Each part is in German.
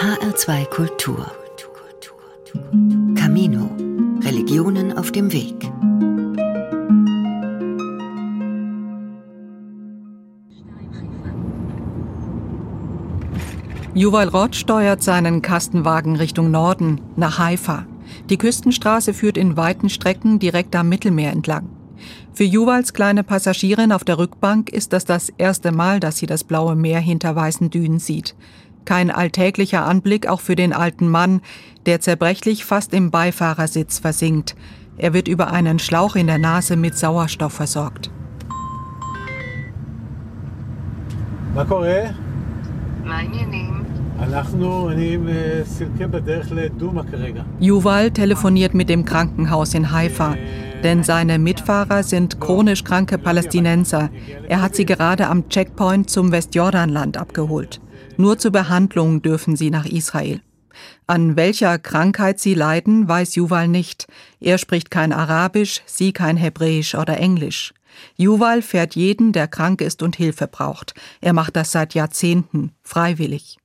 HR2 Kultur. Camino. Religionen auf dem Weg. Yuval Roth steuert seinen Kastenwagen Richtung Norden, nach Haifa. Die Küstenstraße führt in weiten Strecken direkt am Mittelmeer entlang. Für Juvals kleine Passagierin auf der Rückbank ist das das erste Mal, dass sie das blaue Meer hinter weißen Dünen sieht. Kein alltäglicher Anblick auch für den alten Mann, der zerbrechlich fast im Beifahrersitz versinkt. Er wird über einen Schlauch in der Nase mit Sauerstoff versorgt. מה קורה? אנחנו, אני עם סילקה בדרך לדומא כרגע. Yuval telefoniert mit dem Krankenhaus in Haifa, denn seine Mitfahrer sind chronisch kranke Palästinenser. Er hat sie gerade am Checkpoint zum Westjordanland abgeholt. Nur zur Behandlung dürfen sie nach Israel. An welcher Krankheit sie leiden, weiß Yuval nicht. Er spricht kein Arabisch, sie kein Hebräisch oder Englisch. Yuval fährt jeden, der krank ist und Hilfe braucht. Er macht das seit Jahrzehnten, freiwillig.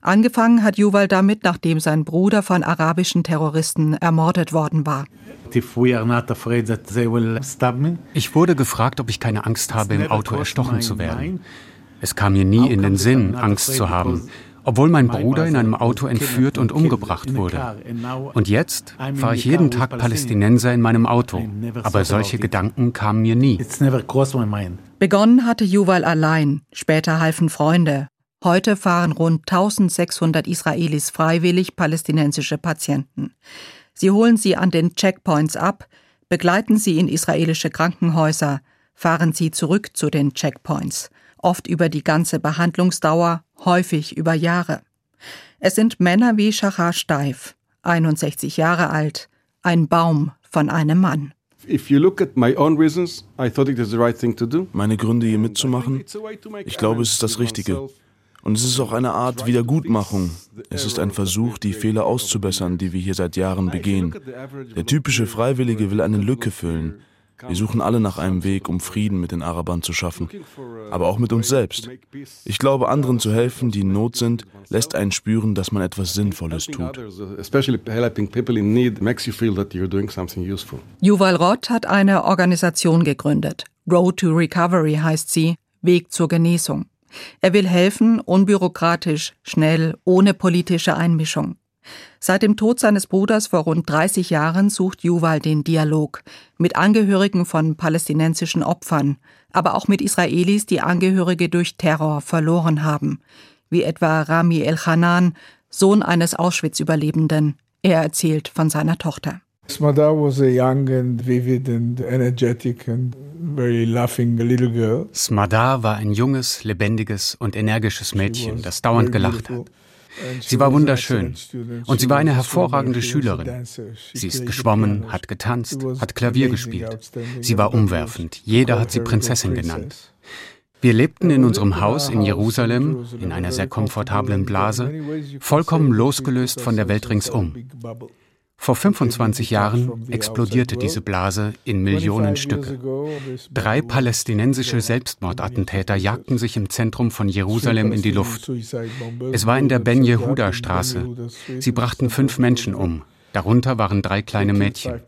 Angefangen hat Yuval damit, nachdem sein Bruder von arabischen Terroristen ermordet worden war. Ich wurde gefragt, ob ich keine Angst habe, im Auto erstochen zu werden. Es kam mir nie in den Sinn, Angst zu haben, obwohl mein Bruder in einem Auto entführt und umgebracht wurde. Und jetzt fahre ich jeden Tag Palästinenser in meinem Auto, aber solche Gedanken kamen mir nie. Begonnen hatte Yuval allein, später halfen Freunde. Heute fahren rund 1600 Israelis freiwillig palästinensische Patienten. Sie holen sie an den Checkpoints ab, begleiten sie in israelische Krankenhäuser, fahren sie zurück zu den Checkpoints oft über die ganze Behandlungsdauer, häufig über Jahre. Es sind Männer wie Shachar Steif, 61 Jahre alt, ein Baum von einem Mann. Meine Gründe hier mitzumachen, ich glaube, es ist das Richtige. Und es ist auch eine Art Wiedergutmachung. Es ist ein Versuch, die Fehler auszubessern, die wir hier seit Jahren begehen. Der typische Freiwillige will eine Lücke füllen. Wir suchen alle nach einem Weg, um Frieden mit den Arabern zu schaffen, aber auch mit uns selbst. Ich glaube, anderen zu helfen, die in Not sind, lässt einen spüren, dass man etwas Sinnvolles tut. Yuval Roth hat eine Organisation gegründet. Road to Recovery heißt sie, Weg zur Genesung. Er will helfen, unbürokratisch, schnell, ohne politische Einmischung. Seit dem Tod seines Bruders vor rund 30 Jahren sucht Yuval den Dialog mit Angehörigen von palästinensischen Opfern, aber auch mit Israelis, die Angehörige durch Terror verloren haben, wie etwa Rami El-Hanan, Sohn eines Auschwitz-Überlebenden. Er erzählt von seiner Tochter. Smadar was a young and vivid and energetic and very laughing little girl. Smadar war ein junges, lebendiges und energisches Mädchen, das dauernd gelacht hat. Sie war wunderschön und sie war eine hervorragende Schülerin. Sie ist geschwommen, hat getanzt, hat Klavier gespielt. Sie war umwerfend. Jeder hat sie Prinzessin genannt. Wir lebten in unserem Haus in Jerusalem, in einer sehr komfortablen Blase, vollkommen losgelöst von der Welt ringsum. Vor 25 Jahren explodierte diese Blase in Millionen Stücke. Drei palästinensische Selbstmordattentäter jagten sich im Zentrum von Jerusalem in die Luft. Es war in der Ben Yehuda Straße. Sie brachten fünf Menschen um. Darunter waren drei kleine Mädchen.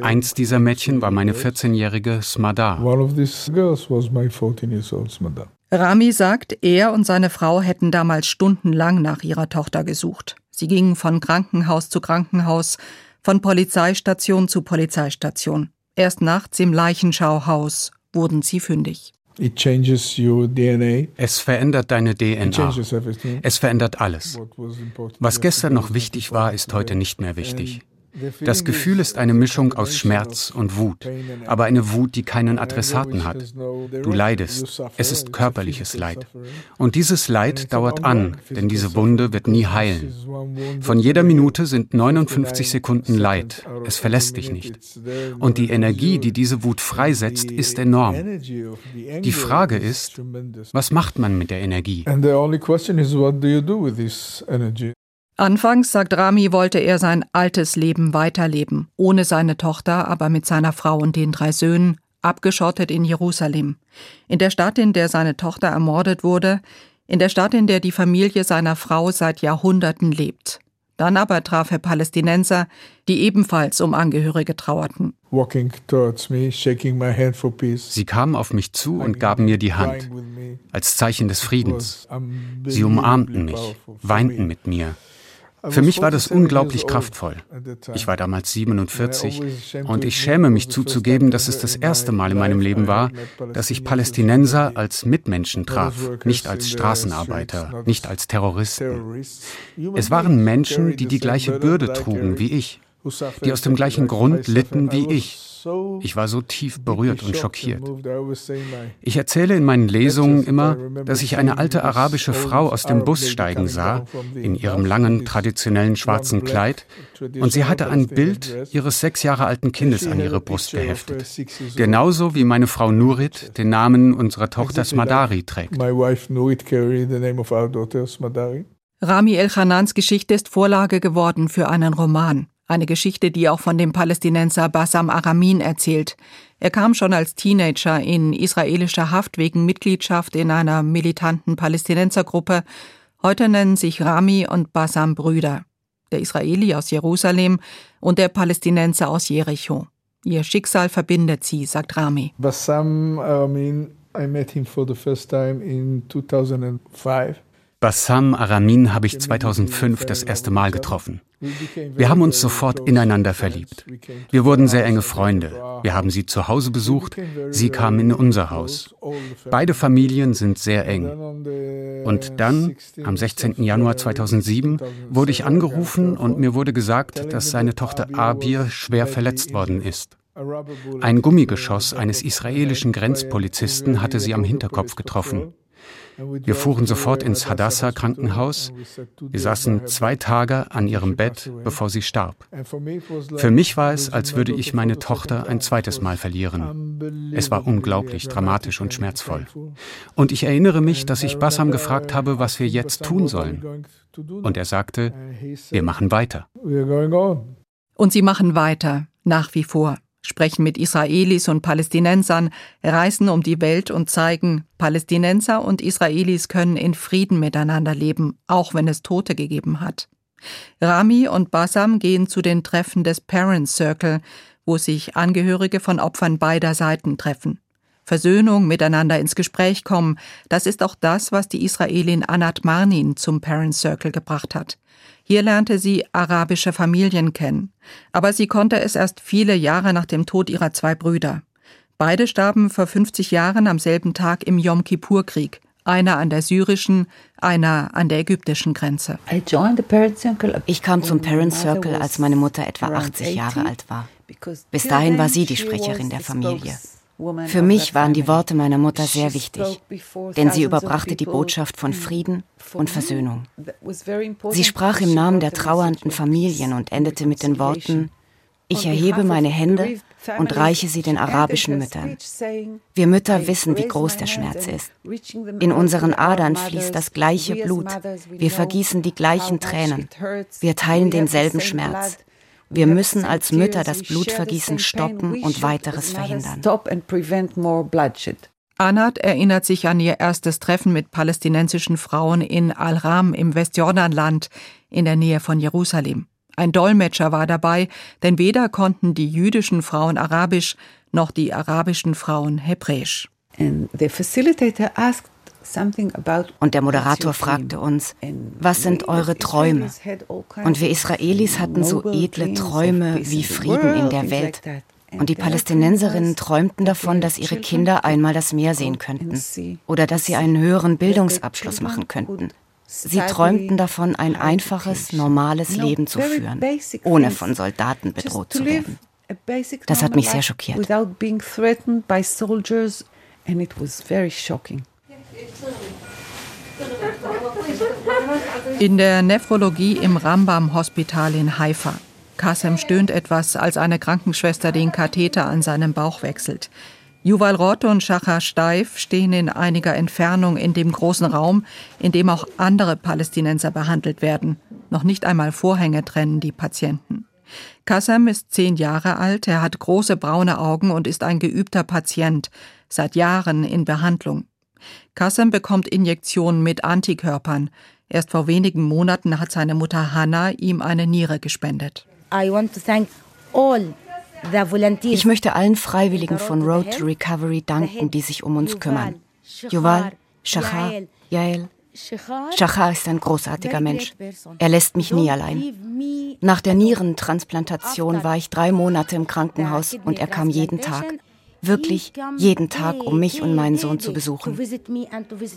Eins dieser Mädchen war meine 14-jährige Smada. Rami sagt, er und seine Frau hätten damals stundenlang nach ihrer Tochter gesucht. Sie gingen von Krankenhaus zu Krankenhaus, von Polizeistation zu Polizeistation. Erst nachts im Leichenschauhaus wurden sie fündig. Es verändert deine DNA. Es verändert alles. Was gestern noch wichtig war, ist heute nicht mehr wichtig. Das Gefühl ist eine Mischung aus Schmerz und Wut, aber eine Wut, die keinen Adressaten hat. Du leidest, es ist körperliches Leid. Und dieses Leid dauert an, denn diese Wunde wird nie heilen. Von jeder Minute sind 59 Sekunden Leid, es verlässt dich nicht. Und die Energie, die diese Wut freisetzt, ist enorm. Die Frage ist, was macht man mit der Energie? Anfangs, sagt Rami, wollte er sein altes Leben weiterleben, ohne seine Tochter, aber mit seiner Frau und den drei Söhnen, abgeschottet in Jerusalem. In der Stadt, in der seine Tochter ermordet wurde, In der Stadt, in der die Familie seiner Frau seit Jahrhunderten lebt. Dann aber traf er Palästinenser, die ebenfalls um Angehörige trauerten. Sie kamen auf mich zu und gaben mir die Hand als Zeichen des Friedens. Sie umarmten mich, weinten mit mir. Für mich war das unglaublich kraftvoll. Ich war damals 47 und ich schäme mich zuzugeben, dass es das erste Mal in meinem Leben war, dass ich Palästinenser als Mitmenschen traf, nicht als Straßenarbeiter, nicht als Terroristen. Es waren Menschen, die die gleiche Bürde trugen wie ich, die aus dem gleichen Grund litten wie ich. Ich war so tief berührt und schockiert. Ich erzähle in meinen Lesungen immer, dass ich eine alte arabische Frau aus dem Bus steigen sah, in ihrem langen, traditionellen schwarzen Kleid, und sie hatte ein Bild ihres sechs Jahre alten Kindes an ihre Brust geheftet. Genauso wie meine Frau Nurit den Namen unserer Tochter Smadari trägt. Rami El-Hanans Geschichte ist Vorlage geworden für einen Roman. Eine Geschichte, die auch von dem Palästinenser Bassam Aramin erzählt. Er kam schon als Teenager in israelischer Haft wegen Mitgliedschaft in einer militanten Palästinensergruppe. Heute nennen sich Rami und Bassam Brüder. Der Israeli aus Jerusalem und der Palästinenser aus Jericho. Ihr Schicksal verbindet sie, sagt Rami. Bassam Aramin, I met him for the first time in 2005. Bassam Aramin habe ich 2005 das erste Mal getroffen. Wir haben uns sofort ineinander verliebt. Wir wurden sehr enge Freunde. Wir haben sie zu Hause besucht, sie kamen in unser Haus. Beide Familien sind sehr eng. Und dann, am 16. Januar 2007, wurde ich angerufen und mir wurde gesagt, dass seine Tochter Abir schwer verletzt worden ist. Ein Gummigeschoss eines israelischen Grenzpolizisten hatte sie am Hinterkopf getroffen. Wir fuhren sofort ins Hadassah-Krankenhaus. Wir saßen zwei Tage an ihrem Bett, bevor sie starb. Für mich war es, als würde ich meine Tochter ein zweites Mal verlieren. Es war unglaublich dramatisch und schmerzvoll. Und ich erinnere mich, dass ich Bassam gefragt habe, was wir jetzt tun sollen. Und er sagte, wir machen weiter. Und sie machen weiter, nach wie vor sprechen mit Israelis und Palästinensern, reisen um die Welt und zeigen, Palästinenser und Israelis können in Frieden miteinander leben, auch wenn es Tote gegeben hat. Rami und Bassam gehen zu den Treffen des Parents Circle, wo sich Angehörige von Opfern beider Seiten treffen. Versöhnung, miteinander ins Gespräch kommen, das ist auch das, was die Israelin Anat Marnin zum Parents Circle gebracht hat. Hier lernte sie arabische Familien kennen. Aber sie konnte es erst viele Jahre nach dem Tod ihrer zwei Brüder. Beide starben vor 50 Jahren am selben Tag im Yom Kippur-Krieg. Einer an der syrischen, einer an der ägyptischen Grenze. Ich kam zum Parent Circle, als meine Mutter etwa 80 Jahre alt war. Bis dahin war sie die Sprecherin der Familie. Für mich waren die Worte meiner Mutter sehr wichtig, denn sie überbrachte die Botschaft von Frieden und Versöhnung. Sie sprach im Namen der trauernden Familien und endete mit den Worten, ich erhebe meine Hände und reiche sie den arabischen Müttern. Wir Mütter wissen, wie groß der Schmerz ist. In unseren Adern fließt das gleiche Blut. Wir vergießen die gleichen Tränen. Wir teilen denselben Schmerz. Wir müssen als Mütter das Blutvergießen stoppen und weiteres verhindern. Anat erinnert sich an ihr erstes Treffen mit palästinensischen Frauen in Al-Ram im Westjordanland in der Nähe von Jerusalem. Ein Dolmetscher war dabei, denn weder konnten die jüdischen Frauen Arabisch noch die arabischen Frauen Hebräisch. And the facilitator asked und der Moderator fragte uns, was sind eure Träume? Und wir Israelis hatten so edle Träume wie Frieden in der Welt. Und die Palästinenserinnen träumten davon, dass ihre Kinder einmal das Meer sehen könnten oder dass sie einen höheren Bildungsabschluss machen könnten. Sie träumten davon, ein einfaches, normales Leben zu führen, ohne von Soldaten bedroht zu werden. Das hat mich sehr schockiert. And it was very shocking. In der Nephrologie im Rambam-Hospital in Haifa. Kassem stöhnt etwas, als eine Krankenschwester den Katheter an seinem Bauch wechselt. Yuval Roth und Shachar Steif stehen in einiger Entfernung in dem großen Raum, in dem auch andere Palästinenser behandelt werden. Noch nicht einmal Vorhänge trennen die Patienten. Kassem ist zehn Jahre alt, er hat große braune Augen und ist ein geübter Patient, seit Jahren in Behandlung. Kassem bekommt Injektionen mit Antikörpern. Erst vor wenigen Monaten hat seine Mutter Hannah ihm eine Niere gespendet. Ich möchte allen Freiwilligen von Road to Recovery danken, die sich um uns kümmern. Yuval, Shachar, Yael. Shachar ist ein großartiger Mensch. Er lässt mich nie allein. Nach der Nierentransplantation war ich drei Monate im Krankenhaus und er kam jeden Tag wirklich jeden Tag, um mich und meinen Sohn zu besuchen.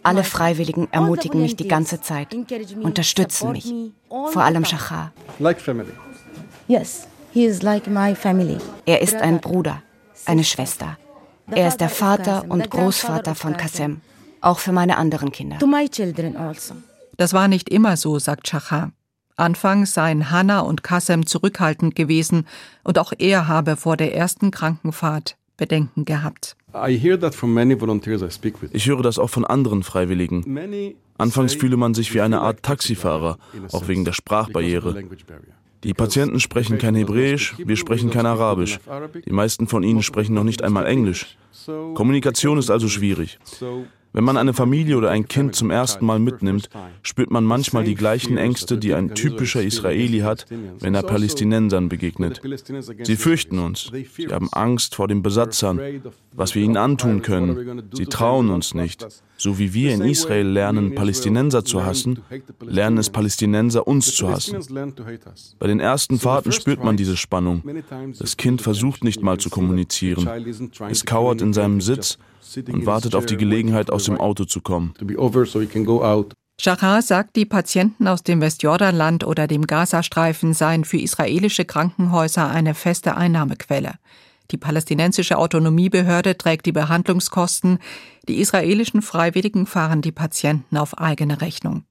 Alle Freiwilligen ermutigen mich die ganze Zeit, unterstützen mich, vor allem Shachar. Er ist ein Bruder, eine Schwester. Er ist der Vater und Großvater von Kassem, auch für meine anderen Kinder. Also. Das war nicht immer so, sagt Shachar. Anfangs seien Hannah und Kassem zurückhaltend gewesen und auch er habe vor der ersten Krankenfahrt Bedenken gehabt. Ich höre das auch von anderen Freiwilligen. Anfangs fühle man sich wie eine Art Taxifahrer, auch wegen der Sprachbarriere. Die Patienten sprechen kein Hebräisch, wir sprechen kein Arabisch. Die meisten von ihnen sprechen noch nicht einmal Englisch. Kommunikation ist also schwierig. Wenn man eine Familie oder ein Kind zum ersten Mal mitnimmt, spürt man manchmal die gleichen Ängste, die ein typischer Israeli hat, wenn er Palästinensern begegnet. Sie fürchten uns. Sie haben Angst vor den Besatzern, was wir ihnen antun können. Sie trauen uns nicht. So wie wir in Israel lernen, Palästinenser zu hassen, lernen es Palästinenser uns zu hassen. Bei den ersten Fahrten spürt man diese Spannung. Das Kind versucht nicht mal zu kommunizieren. Es kauert in seinem Sitz und wartet auf die Gelegenheit, aus dem Auto zu kommen. Shachar sagt, die Patienten aus dem Westjordanland oder dem Gazastreifen seien für israelische Krankenhäuser eine feste Einnahmequelle. Die palästinensische Autonomiebehörde trägt die Behandlungskosten, die israelischen Freiwilligen fahren die Patienten auf eigene Rechnung.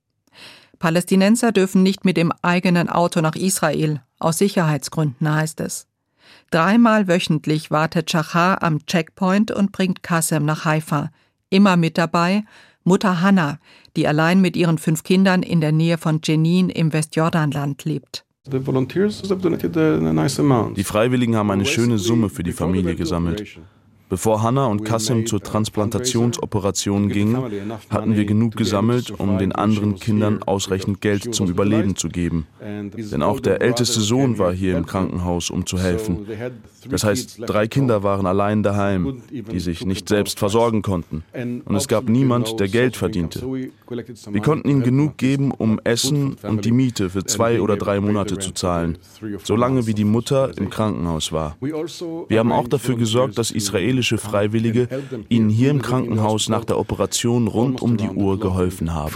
Palästinenser dürfen nicht mit dem eigenen Auto nach Israel, aus Sicherheitsgründen heißt es. Dreimal wöchentlich wartet Chachar am Checkpoint und bringt Kassem nach Haifa. Immer mit dabei Mutter Hannah, die allein mit ihren fünf Kindern in der Nähe von Jenin im Westjordanland lebt. Die Freiwilligen haben eine schöne Summe für die Familie gesammelt. Bevor Hanna und Kassim zur Transplantationsoperation gingen, hatten wir genug gesammelt, um den anderen Kindern ausreichend Geld zum Überleben zu geben. Denn auch der älteste Sohn war hier im Krankenhaus, um zu helfen. Das heißt, drei Kinder waren allein daheim, die sich nicht selbst versorgen konnten. Und es gab niemand, der Geld verdiente. Wir konnten ihnen genug geben, um Essen und die Miete für zwei oder drei Monate zu zahlen, solange wie die Mutter im Krankenhaus war. Wir haben auch dafür gesorgt, dass israelische Freiwillige ihnen hier im Krankenhaus nach der Operation rund um die Uhr geholfen haben.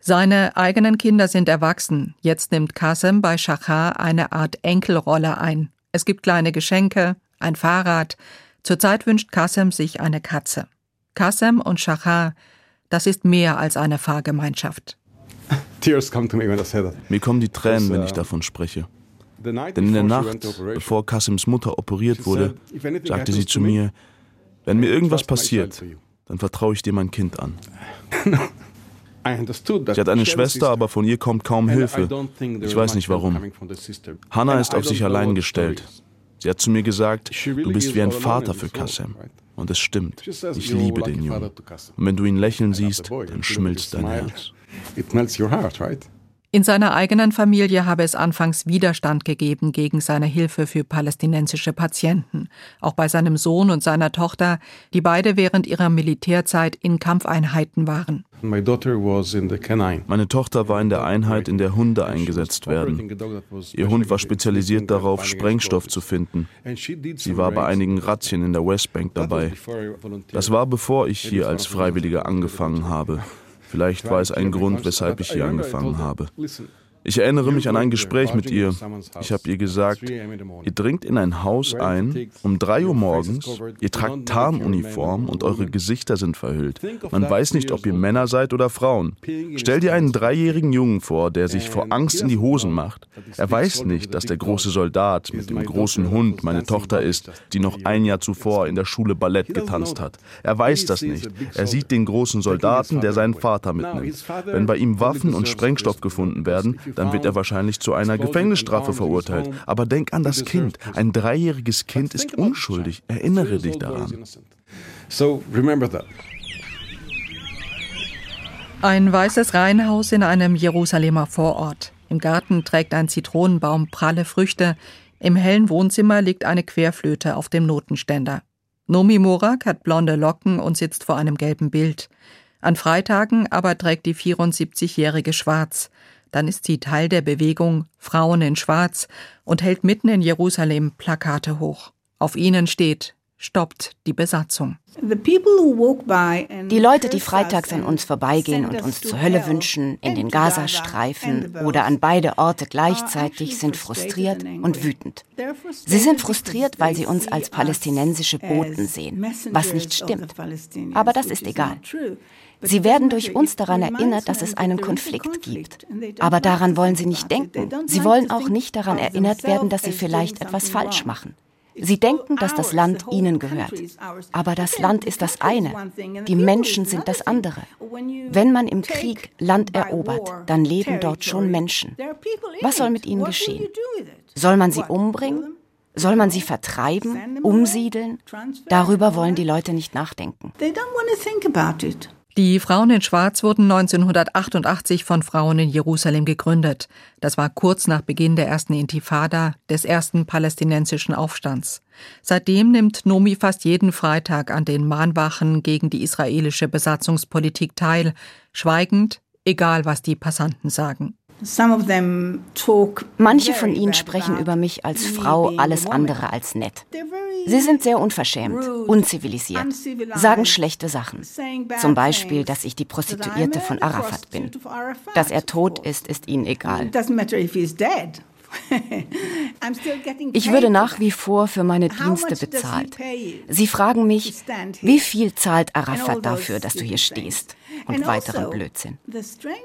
Seine eigenen Kinder sind erwachsen. Jetzt nimmt Qasem bei Shachar eine Art Enkelrolle ein. Es gibt kleine Geschenke, ein Fahrrad. Zurzeit wünscht Qasem sich eine Katze. Qasem und Shachar das ist mehr als eine Fahrgemeinschaft. Mir kommen die Tränen, wenn ich davon spreche. Denn in der Nacht, bevor Kasims Mutter operiert wurde, sagte sie zu mir, wenn mir irgendwas passiert, dann vertraue ich dir mein Kind an. Sie hat eine Schwester, aber von ihr kommt kaum Hilfe. Ich weiß nicht warum. Hannah ist auf sich allein gestellt. Sie hat zu mir gesagt, du bist wie ein Vater für Kassem. Und es stimmt. Ich liebe den Jungen. Und wenn du ihn lächeln siehst, dann schmilzt dein Herz. In seiner eigenen Familie habe es anfangs Widerstand gegeben gegen seine Hilfe für palästinensische Patienten. Auch bei seinem Sohn und seiner Tochter, die beide während ihrer Militärzeit in Kampfeinheiten waren. Meine Tochter war in der Einheit, in der Hunde eingesetzt werden. Ihr Hund war spezialisiert darauf, Sprengstoff zu finden. Sie war bei einigen Razzien in der Westbank dabei. Das war bevor ich hier als Freiwilliger angefangen habe. Vielleicht war es ein Grund, weshalb ich hier angefangen habe. Ich erinnere mich an ein Gespräch mit ihr. Ich habe ihr gesagt, ihr dringt in ein Haus ein um 3 Uhr morgens, ihr tragt Tarnuniform und eure Gesichter sind verhüllt. Man weiß nicht, ob ihr Männer seid oder Frauen. Stell dir einen dreijährigen Jungen vor, der sich vor Angst in die Hosen macht. Er weiß nicht, dass der große Soldat mit dem großen Hund meine Tochter ist, die noch ein Jahr zuvor in der Schule Ballett getanzt hat. Er weiß das nicht. Er sieht den großen Soldaten, der seinen Vater mitnimmt. Wenn bei ihm Waffen und Sprengstoff gefunden werden, dann wird er wahrscheinlich zu einer Gefängnisstrafe verurteilt. Aber denk an das Kind. Ein dreijähriges Kind ist unschuldig. Erinnere dich daran. Ein weißes Reihenhaus in einem Jerusalemer Vorort. Im Garten trägt ein Zitronenbaum pralle Früchte. Im hellen Wohnzimmer liegt eine Querflöte auf dem Notenständer. Nomi Morak hat blonde Locken und sitzt vor einem gelben Bild. An Freitagen aber trägt die 74-Jährige schwarz. Dann ist sie Teil der Bewegung Frauen in Schwarz und hält mitten in Jerusalem Plakate hoch. Auf ihnen steht Stoppt die Besatzung. Die Leute, die freitags an uns vorbeigehen und uns zur Hölle wünschen, in den Gazastreifen oder an beide Orte gleichzeitig, sind frustriert und wütend. Sie sind frustriert, weil sie uns als palästinensische Boten sehen, was nicht stimmt. Aber das ist egal. Sie werden durch uns daran erinnert, dass es einen Konflikt gibt. Aber daran wollen sie nicht denken. Sie wollen auch nicht daran erinnert werden, dass sie vielleicht etwas falsch machen. Sie denken, dass das Land ihnen gehört. Aber das Land ist das eine, die Menschen sind das andere. Wenn man im Krieg Land erobert, dann leben dort schon Menschen. Was soll mit ihnen geschehen? Soll man sie umbringen? Soll man sie vertreiben, umsiedeln? Darüber wollen die Leute nicht nachdenken. Die Frauen in Schwarz wurden 1988 von Frauen in Jerusalem gegründet. Das war kurz nach Beginn der ersten Intifada, des ersten palästinensischen Aufstands. Seitdem nimmt Nomi fast jeden Freitag an den Mahnwachen gegen die israelische Besatzungspolitik teil, schweigend, egal was die Passanten sagen. Manche von ihnen sprechen über mich als Frau alles andere als nett. Sie sind sehr unverschämt, unzivilisiert, sagen schlechte Sachen. Zum Beispiel, dass ich die Prostituierte von Arafat bin. Dass er tot ist, ist ihnen egal. Ich würde nach wie vor für meine Dienste bezahlt. Sie fragen mich, wie viel zahlt Arafat dafür, dass du hier stehst? Und weiteren Blödsinn.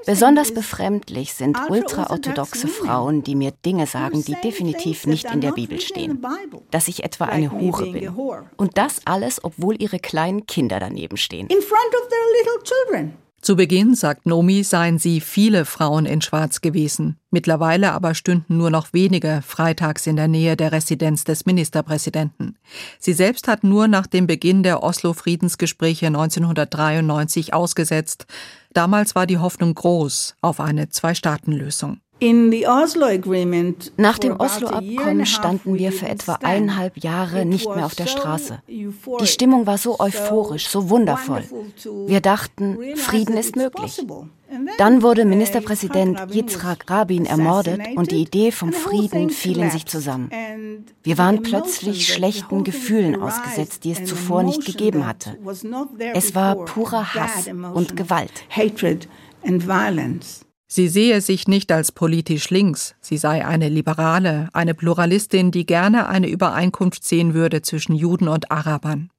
Besonders befremdlich sind ultraorthodoxe Frauen, die mir Dinge sagen, die definitiv nicht in der Bibel stehen. Dass ich etwa eine Hure bin. Und das alles, obwohl ihre kleinen Kinder daneben stehen. In front of their little children. Zu Beginn, sagt Nomi, seien sie viele Frauen in Schwarz gewesen. Mittlerweile aber stünden nur noch wenige freitags in der Nähe der Residenz des Ministerpräsidenten. Sie selbst hat nur nach dem Beginn der Oslo-Friedensgespräche 1993 ausgesetzt. Damals war die Hoffnung groß auf eine Zwei-Staaten-Lösung. Nach dem Oslo-Abkommen standen wir für etwa eineinhalb Jahre nicht mehr auf der Straße. Die Stimmung war so euphorisch, so wundervoll. Wir dachten, Frieden ist möglich. Dann wurde Ministerpräsident Yitzhak Rabin ermordet und die Idee vom Frieden fiel in sich zusammen. Wir waren plötzlich schlechten Gefühlen ausgesetzt, die es zuvor nicht gegeben hatte. Es war purer Hass und Gewalt. Sie sehe sich nicht als politisch links, sie sei eine Liberale, eine Pluralistin, die gerne eine Übereinkunft sehen würde zwischen Juden und Arabern.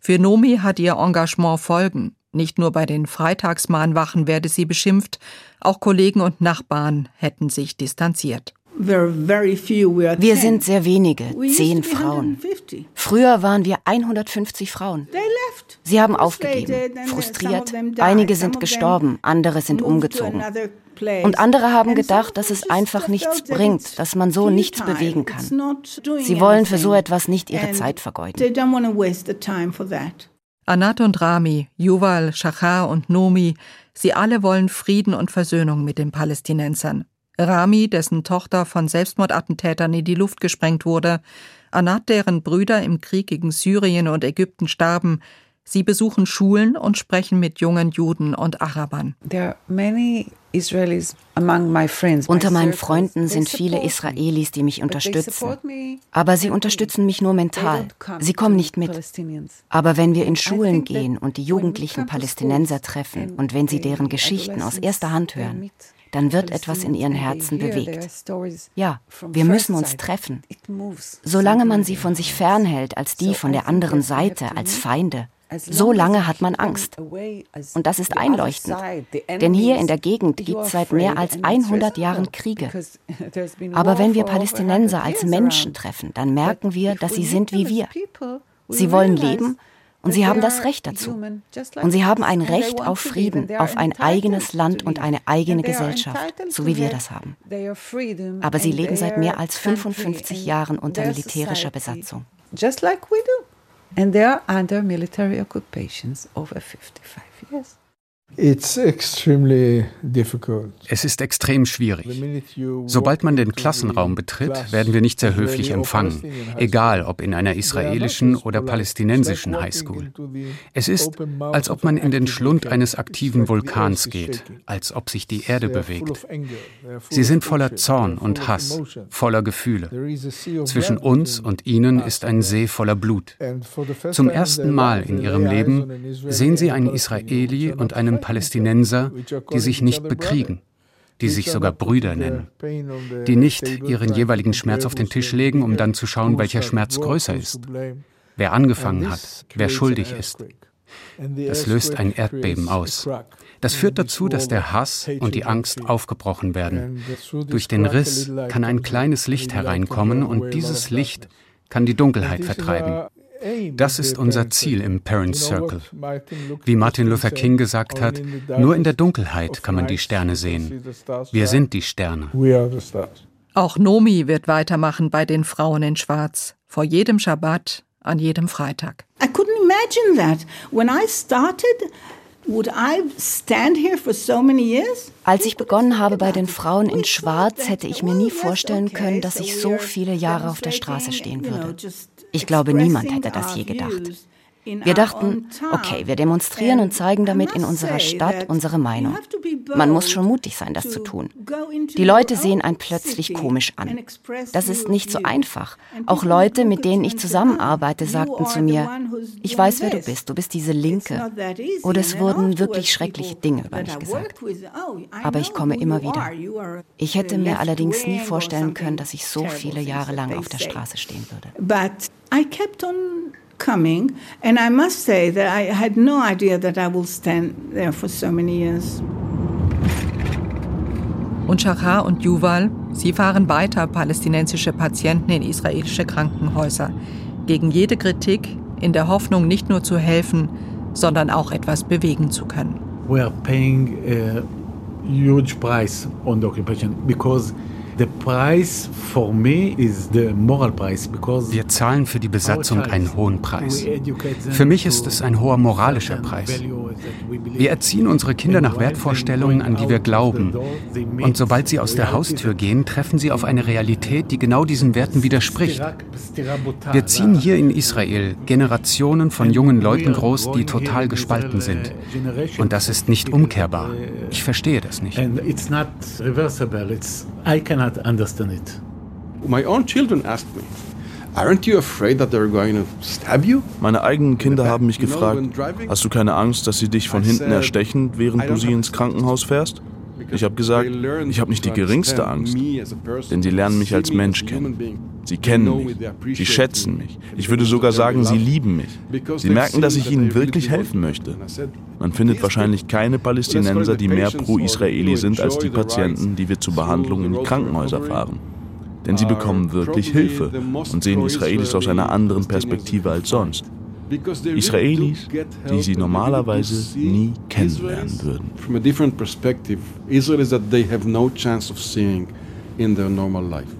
Für Nomi hat ihr Engagement Folgen. Nicht nur bei den Freitagsmahnwachen werde sie beschimpft, auch Kollegen und Nachbarn hätten sich distanziert. Wir sind sehr wenige, zehn Frauen. Früher waren wir 150 Frauen. Sie haben aufgegeben, frustriert. Einige sind gestorben, andere sind umgezogen. Und andere haben gedacht, dass es einfach nichts bringt, dass man so nichts bewegen kann. Sie wollen für so etwas nicht ihre Zeit vergeuden. Anat und Rami, Yuval, Shachar und Nomi, sie alle wollen Frieden und Versöhnung mit den Palästinensern. Rami, dessen Tochter von Selbstmordattentätern in die Luft gesprengt wurde, Anat, deren Brüder im Krieg gegen Syrien und Ägypten starben, Sie besuchen Schulen und sprechen mit jungen Juden und Arabern. Unter meinen Freunden sind viele Israelis, die mich unterstützen. Aber sie unterstützen mich nur mental. Sie kommen nicht mit. Aber wenn wir in Schulen gehen und die jugendlichen Palästinenser treffen und wenn sie deren Geschichten aus erster Hand hören, dann wird etwas in ihren Herzen bewegt. Ja, wir müssen uns treffen. Solange man sie von sich fernhält als die von der anderen Seite, als Feinde, so lange hat man Angst. Und das ist einleuchtend. Denn hier in der Gegend gibt es seit mehr als 100 Jahren Kriege. Aber wenn wir Palästinenser als Menschen treffen, dann merken wir, dass sie sind wie wir. Sie wollen leben und sie haben das Recht dazu. Und sie haben ein Recht auf Frieden, auf ein eigenes Land und eine eigene Gesellschaft, so wie wir das haben. Aber sie leben seit mehr als 55 Jahren unter militärischer Besatzung. Just like we do. And they are under military occupations over 55 years. Es ist extrem schwierig. Sobald man den Klassenraum betritt, werden wir nicht sehr höflich empfangen, egal ob in einer israelischen oder palästinensischen Highschool. Es ist, als ob man in den Schlund eines aktiven Vulkans geht, als ob sich die Erde bewegt. Sie sind voller Zorn und Hass, voller Gefühle. Zwischen uns und ihnen ist ein See voller Blut. Zum ersten Mal in ihrem Leben sehen sie einen Israeli und einen Palästinenser, die sich nicht bekriegen, die sich sogar Brüder nennen, die nicht ihren jeweiligen Schmerz auf den Tisch legen, um dann zu schauen, welcher Schmerz größer ist, wer angefangen hat, wer schuldig ist. Das löst ein Erdbeben aus. Das führt dazu, dass der Hass und die Angst aufgebrochen werden. Durch den Riss kann ein kleines Licht hereinkommen und dieses Licht kann die Dunkelheit vertreiben. Das ist unser Ziel im Parent Circle. Wie Martin Luther King gesagt hat, nur in der Dunkelheit kann man die Sterne sehen. Wir sind die Sterne. Auch Nomi wird weitermachen bei den Frauen in Schwarz. Vor jedem Schabbat, an jedem Freitag. I couldn't imagine that. When I started, als ich begonnen habe bei den Frauen in Schwarz, hätte ich mir nie vorstellen können, dass ich so viele Jahre auf der Straße stehen würde. Ich glaube, niemand hätte das je gedacht. Wir dachten, okay, wir demonstrieren und zeigen damit in unserer Stadt unsere Meinung. Man muss schon mutig sein, das zu tun. Die Leute sehen einen plötzlich komisch an. Das ist nicht so einfach. Auch Leute, mit denen ich zusammenarbeite, sagten zu mir, ich weiß, wer du bist, du bist diese Linke. Oder es wurden wirklich schreckliche Dinge über mich gesagt. Aber ich komme immer wieder. Ich hätte mir allerdings nie vorstellen können, dass ich so viele Jahre lang auf der Straße stehen würde. I kept on coming, and I must say that I had no idea that I will stand there for so many years. Und Shachar und Yuval, sie fahren weiter palästinensische Patienten in israelische Krankenhäuser. Gegen jede Kritik, in der Hoffnung, nicht nur zu helfen, sondern auch etwas bewegen zu können. We are paying a huge price on the occupation because wir zahlen für die Besatzung einen hohen Preis. Für mich ist es ein hoher moralischer Preis. Wir erziehen unsere Kinder nach Wertvorstellungen, an die wir glauben. Und sobald sie aus der Haustür gehen, treffen sie auf eine Realität, die genau diesen Werten widerspricht. Wir ziehen hier in Israel Generationen von jungen Leuten groß, die total gespalten sind. Und das ist nicht umkehrbar. Ich verstehe das nicht. I cannot understand it. My own children asked me, Aren't you afraid that they're going to stab you? Meine eigenen Kinder haben mich gefragt, hast du keine Angst, dass sie dich von hinten erstechen, während du sie ins Krankenhaus fährst? Ich habe gesagt, ich habe nicht die geringste Angst, denn sie lernen mich als Mensch kennen. Sie kennen mich, sie schätzen mich. Ich würde sogar sagen, sie lieben mich. Sie merken, dass ich ihnen wirklich helfen möchte. Man findet wahrscheinlich keine Palästinenser, die mehr pro-Israeli sind als die Patienten, die wir zur Behandlung in die Krankenhäuser fahren. Denn sie bekommen wirklich Hilfe und sehen Israelis aus einer anderen Perspektive als sonst. Israelis, die sie normalerweise nie kennenlernen würden. From a different perspective, Israelis that they have no chance of seeing in their normal life.